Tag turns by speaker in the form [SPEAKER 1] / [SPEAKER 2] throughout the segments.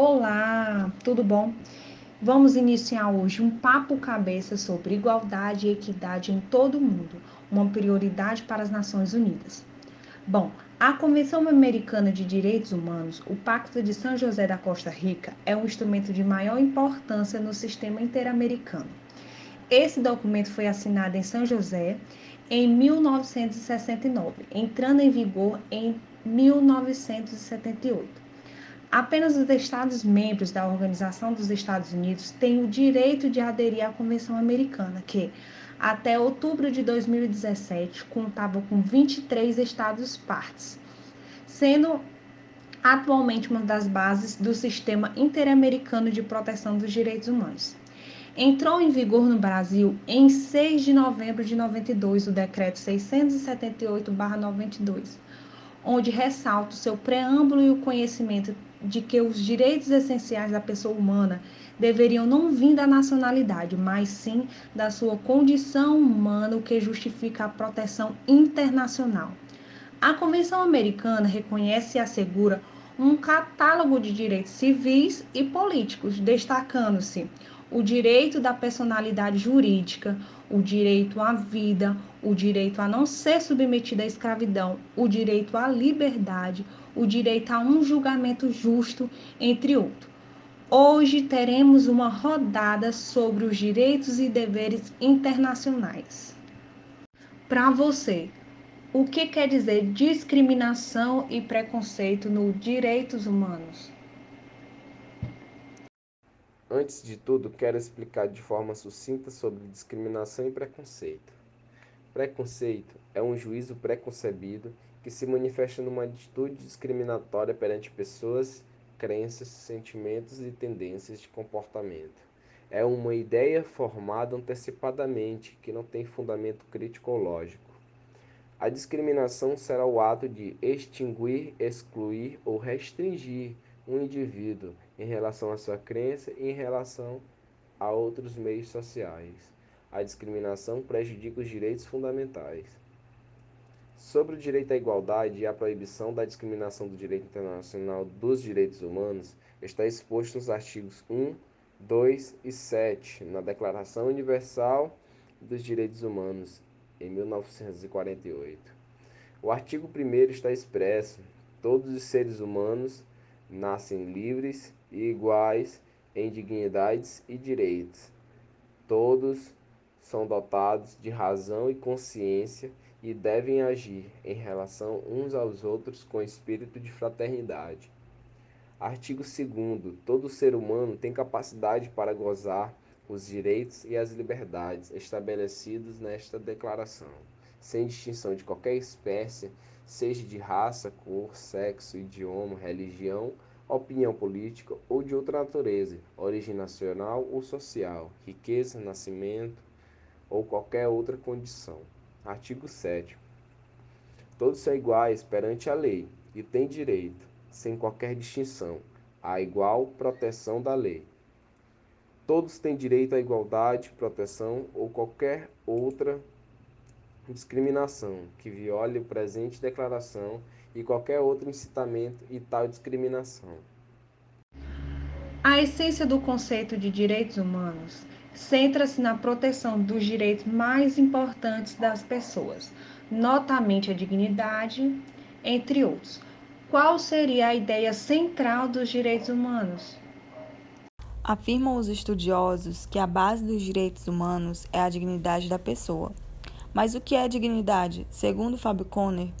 [SPEAKER 1] Olá, tudo bom? Vamos iniciar hoje um papo cabeça sobre igualdade e equidade em todo o mundo, uma prioridade para as Nações Unidas. Bom, a Convenção Americana de Direitos Humanos, o Pacto de São José da Costa Rica, é um instrumento de maior importância no sistema interamericano. Esse documento foi assinado em São José em 1969, entrando em vigor em 1978. Apenas os Estados-membros da Organização dos Estados Unidos têm o direito de aderir à Convenção Americana, que, até outubro de 2017, contava com 23 Estados-partes, sendo atualmente uma das bases do Sistema Interamericano de Proteção dos Direitos Humanos. Entrou em vigor no Brasil em 6 de novembro de 92 o Decreto 678-92, onde ressalta o seu preâmbulo e o conhecimento de que os direitos essenciais da pessoa humana deveriam não vir da nacionalidade, mas sim da sua condição humana, o que justifica a proteção internacional. A Convenção Americana reconhece e assegura um catálogo de direitos civis e políticos, destacando-se o direito da personalidade jurídica, o direito à vida, o direito a não ser submetido à escravidão, o direito à liberdade, o direito a um julgamento justo, entre outros. Hoje teremos uma rodada sobre os direitos e deveres internacionais. Para você, o que quer dizer discriminação e preconceito nos direitos humanos?
[SPEAKER 2] Antes de tudo, quero explicar de forma sucinta sobre discriminação e preconceito. Preconceito é um juízo preconcebido que se manifesta numa atitude discriminatória perante pessoas, crenças, sentimentos e tendências de comportamento. É uma ideia formada antecipadamente que não tem fundamento crítico ou lógico. A discriminação será o ato de extinguir, excluir ou restringir um indivíduo em relação à sua crença e em relação a outros meios sociais. A discriminação prejudica os direitos fundamentais. Sobre o direito à igualdade e a proibição da discriminação do direito internacional dos direitos humanos, está exposto nos artigos 1, 2 e 7 na Declaração Universal dos Direitos Humanos, em 1948. O artigo 1 está expresso: todos os seres humanos nascem livres iguais em dignidades e direitos. Todos são dotados de razão e consciência e devem agir em relação uns aos outros com espírito de fraternidade. Artigo 2. Todo ser humano tem capacidade para gozar os direitos e as liberdades estabelecidos nesta declaração, sem distinção de qualquer espécie, seja de raça, cor, sexo, idioma, religião, opinião política ou de outra natureza, origem nacional ou social, riqueza, nascimento ou qualquer outra condição. Artigo 7. Todos são iguais perante a lei e têm direito, sem qualquer distinção, à igual proteção da lei. Todos têm direito à igualdade, proteção ou qualquer outra discriminação que viole o presente declaração e qualquer outro incitamento e tal discriminação.
[SPEAKER 1] A essência do conceito de direitos humanos centra-se na proteção dos direitos mais importantes das pessoas, notamente a dignidade, entre outros. Qual seria a ideia central dos direitos humanos?
[SPEAKER 3] Afirmam os estudiosos que a base dos direitos humanos é a dignidade da pessoa. Mas o que é dignidade? Segundo Fábio Conner,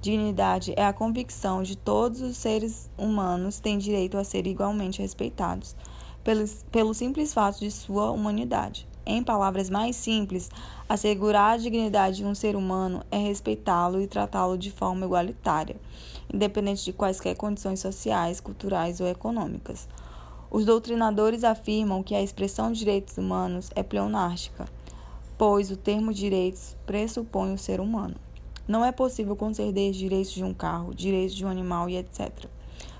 [SPEAKER 3] dignidade é a convicção de todos os seres humanos têm direito a ser igualmente respeitados, pelo, pelo simples fato de sua humanidade. Em palavras mais simples, assegurar a dignidade de um ser humano é respeitá-lo e tratá-lo de forma igualitária, independente de quaisquer condições sociais, culturais ou econômicas. Os doutrinadores afirmam que a expressão de direitos humanos é pleonástica, pois o termo direitos pressupõe o ser humano. Não é possível conceder direitos de um carro, direitos de um animal e etc.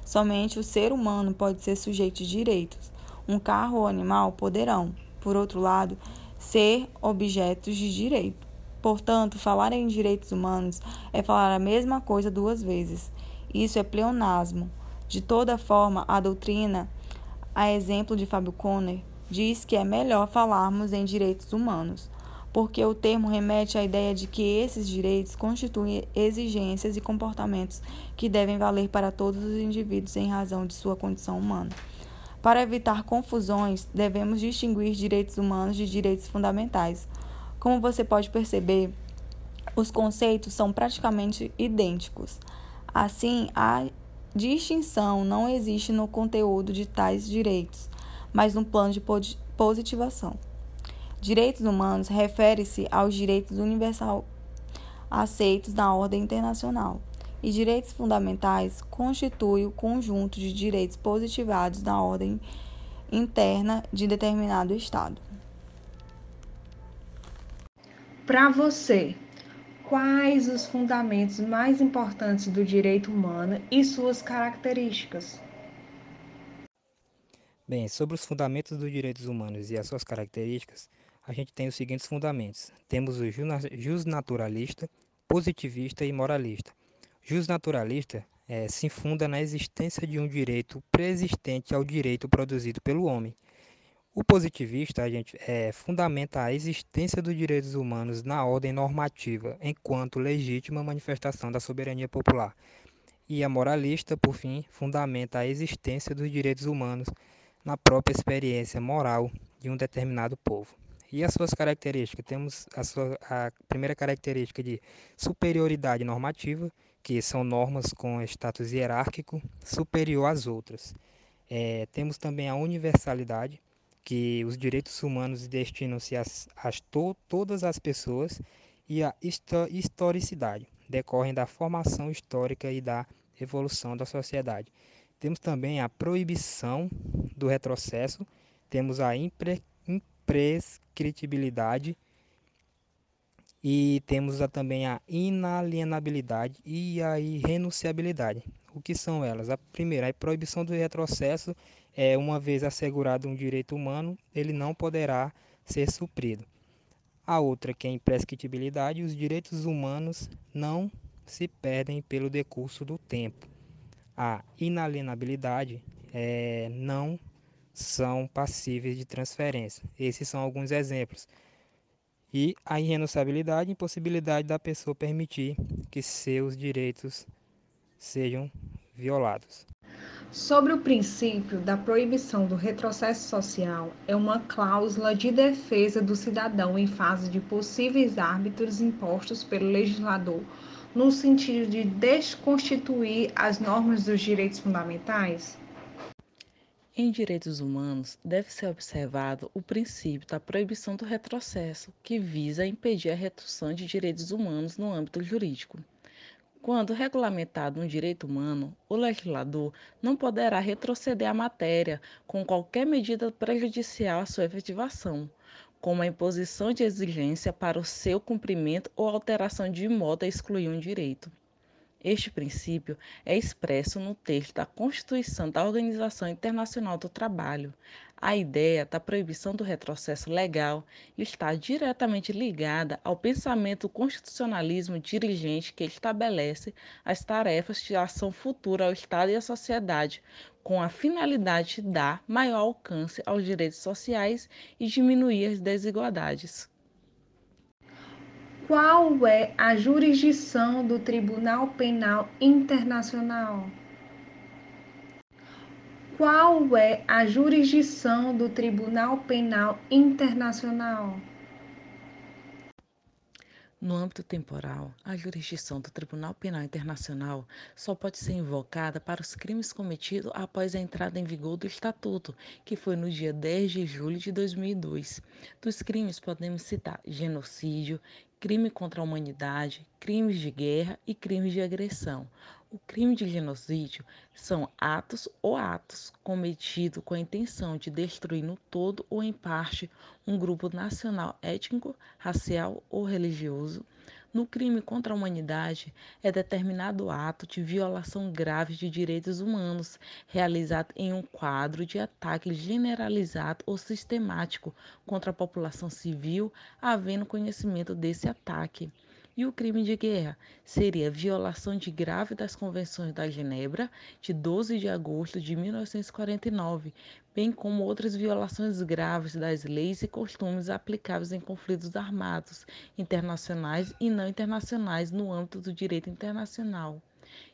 [SPEAKER 3] Somente o ser humano pode ser sujeito de direitos, um carro ou animal poderão, por outro lado, ser objetos de direito. Portanto, falar em direitos humanos é falar a mesma coisa duas vezes. Isso é pleonasmo. De toda forma, a doutrina a exemplo de Fábio Conner, diz que é melhor falarmos em direitos humanos, porque o termo remete à ideia de que esses direitos constituem exigências e comportamentos que devem valer para todos os indivíduos em razão de sua condição humana. Para evitar confusões, devemos distinguir direitos humanos de direitos fundamentais. Como você pode perceber, os conceitos são praticamente idênticos. Assim, a distinção não existe no conteúdo de tais direitos, mas no plano de positivação. Direitos humanos refere-se aos direitos universal aceitos na ordem internacional, e direitos fundamentais constitui o conjunto de direitos positivados na ordem interna de determinado Estado.
[SPEAKER 1] Para você, quais os fundamentos mais importantes do direito humano e suas características?
[SPEAKER 4] Bem, sobre os fundamentos dos direitos humanos e as suas características, a gente tem os seguintes fundamentos. Temos o justnaturalista, positivista e moralista. Justnaturalista é, se funda na existência de um direito preexistente ao direito produzido pelo homem. O positivista a gente, é, fundamenta a existência dos direitos humanos na ordem normativa, enquanto legítima manifestação da soberania popular. E a moralista, por fim, fundamenta a existência dos direitos humanos na própria experiência moral de um determinado povo. E as suas características? Temos a, sua, a primeira característica de superioridade normativa, que são normas com status hierárquico superior às outras. É, temos também a universalidade, que os direitos humanos destinam-se a, to, todas as pessoas, e a historicidade, decorrem da formação histórica e da evolução da sociedade. Temos também a proibição do retrocesso, temos a impre, prescritibilidade e temos a, também a inalienabilidade e a irrenunciabilidade. O que são elas? A primeira, a proibição do retrocesso é uma vez assegurado um direito humano, ele não poderá ser suprido. A outra, que é a imprescritibilidade, os direitos humanos não se perdem pelo decurso do tempo. A inalienabilidade é, não são passíveis de transferência. Esses são alguns exemplos. E a irrenunciabilidade, impossibilidade da pessoa permitir que seus direitos sejam violados.
[SPEAKER 1] Sobre o princípio da proibição do retrocesso social, é uma cláusula de defesa do cidadão em fase de possíveis árbitros impostos pelo legislador, no sentido de desconstituir as normas dos direitos fundamentais?
[SPEAKER 5] Em direitos humanos, deve ser observado o princípio da proibição do retrocesso, que visa impedir a redução de direitos humanos no âmbito jurídico. Quando regulamentado um direito humano, o legislador não poderá retroceder a matéria com qualquer medida prejudicial à sua efetivação, como a imposição de exigência para o seu cumprimento ou alteração de modo a excluir um direito. Este princípio é expresso no texto da Constituição da Organização Internacional do Trabalho. A ideia da proibição do retrocesso legal está diretamente ligada ao pensamento constitucionalismo dirigente que estabelece as tarefas de ação futura ao Estado e à sociedade, com a finalidade de dar maior alcance aos direitos sociais e diminuir as desigualdades.
[SPEAKER 1] Qual é a jurisdição do Tribunal Penal Internacional? Qual é a jurisdição do Tribunal Penal Internacional?
[SPEAKER 5] No âmbito temporal, a jurisdição do Tribunal Penal Internacional só pode ser invocada para os crimes cometidos após a entrada em vigor do Estatuto, que foi no dia 10 de julho de 2002. Dos crimes podemos citar genocídio, crime contra a humanidade, crimes de guerra e crimes de agressão. O crime de genocídio são atos ou atos cometidos com a intenção de destruir no todo ou em parte um grupo nacional, étnico, racial ou religioso. No crime contra a humanidade é determinado ato de violação grave de direitos humanos realizado em um quadro de ataque generalizado ou sistemático contra a população civil, havendo conhecimento desse ataque E o crime de guerra seria violação de grave das convenções da Genebra de 12 de agosto de 1949, bem como outras violações graves das leis e costumes aplicáveis em conflitos armados internacionais e não internacionais no âmbito do direito internacional.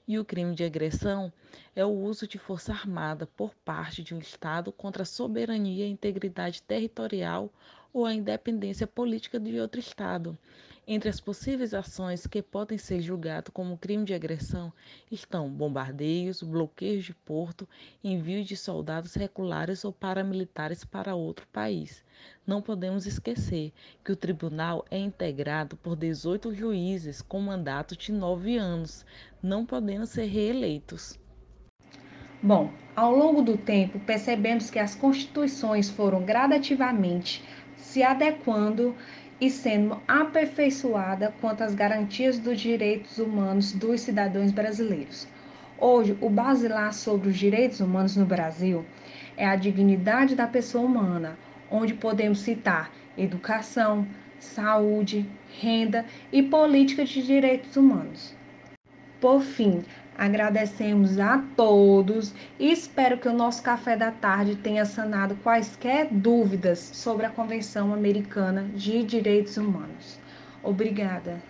[SPEAKER 5] E o crime de agressão é o uso de força armada por parte de um Estado contra a soberania e integridade territorial ou a independência política de outro Estado, entre as possíveis ações que podem ser julgadas como crime de agressão estão bombardeios, bloqueios de porto, envio de soldados regulares ou paramilitares para outro país. Não podemos esquecer que o tribunal é integrado por 18 juízes com mandato de nove anos, não podendo ser reeleitos.
[SPEAKER 1] Bom, ao longo do tempo, percebemos que as constituições foram gradativamente se adequando e sendo aperfeiçoada quanto às garantias dos direitos humanos dos cidadãos brasileiros. Hoje, o basilar sobre os direitos humanos no Brasil é a dignidade da pessoa humana, onde podemos citar educação, saúde, renda e política de direitos humanos. Por fim, Agradecemos a todos e espero que o nosso café da tarde tenha sanado quaisquer dúvidas sobre a Convenção Americana de Direitos Humanos. Obrigada.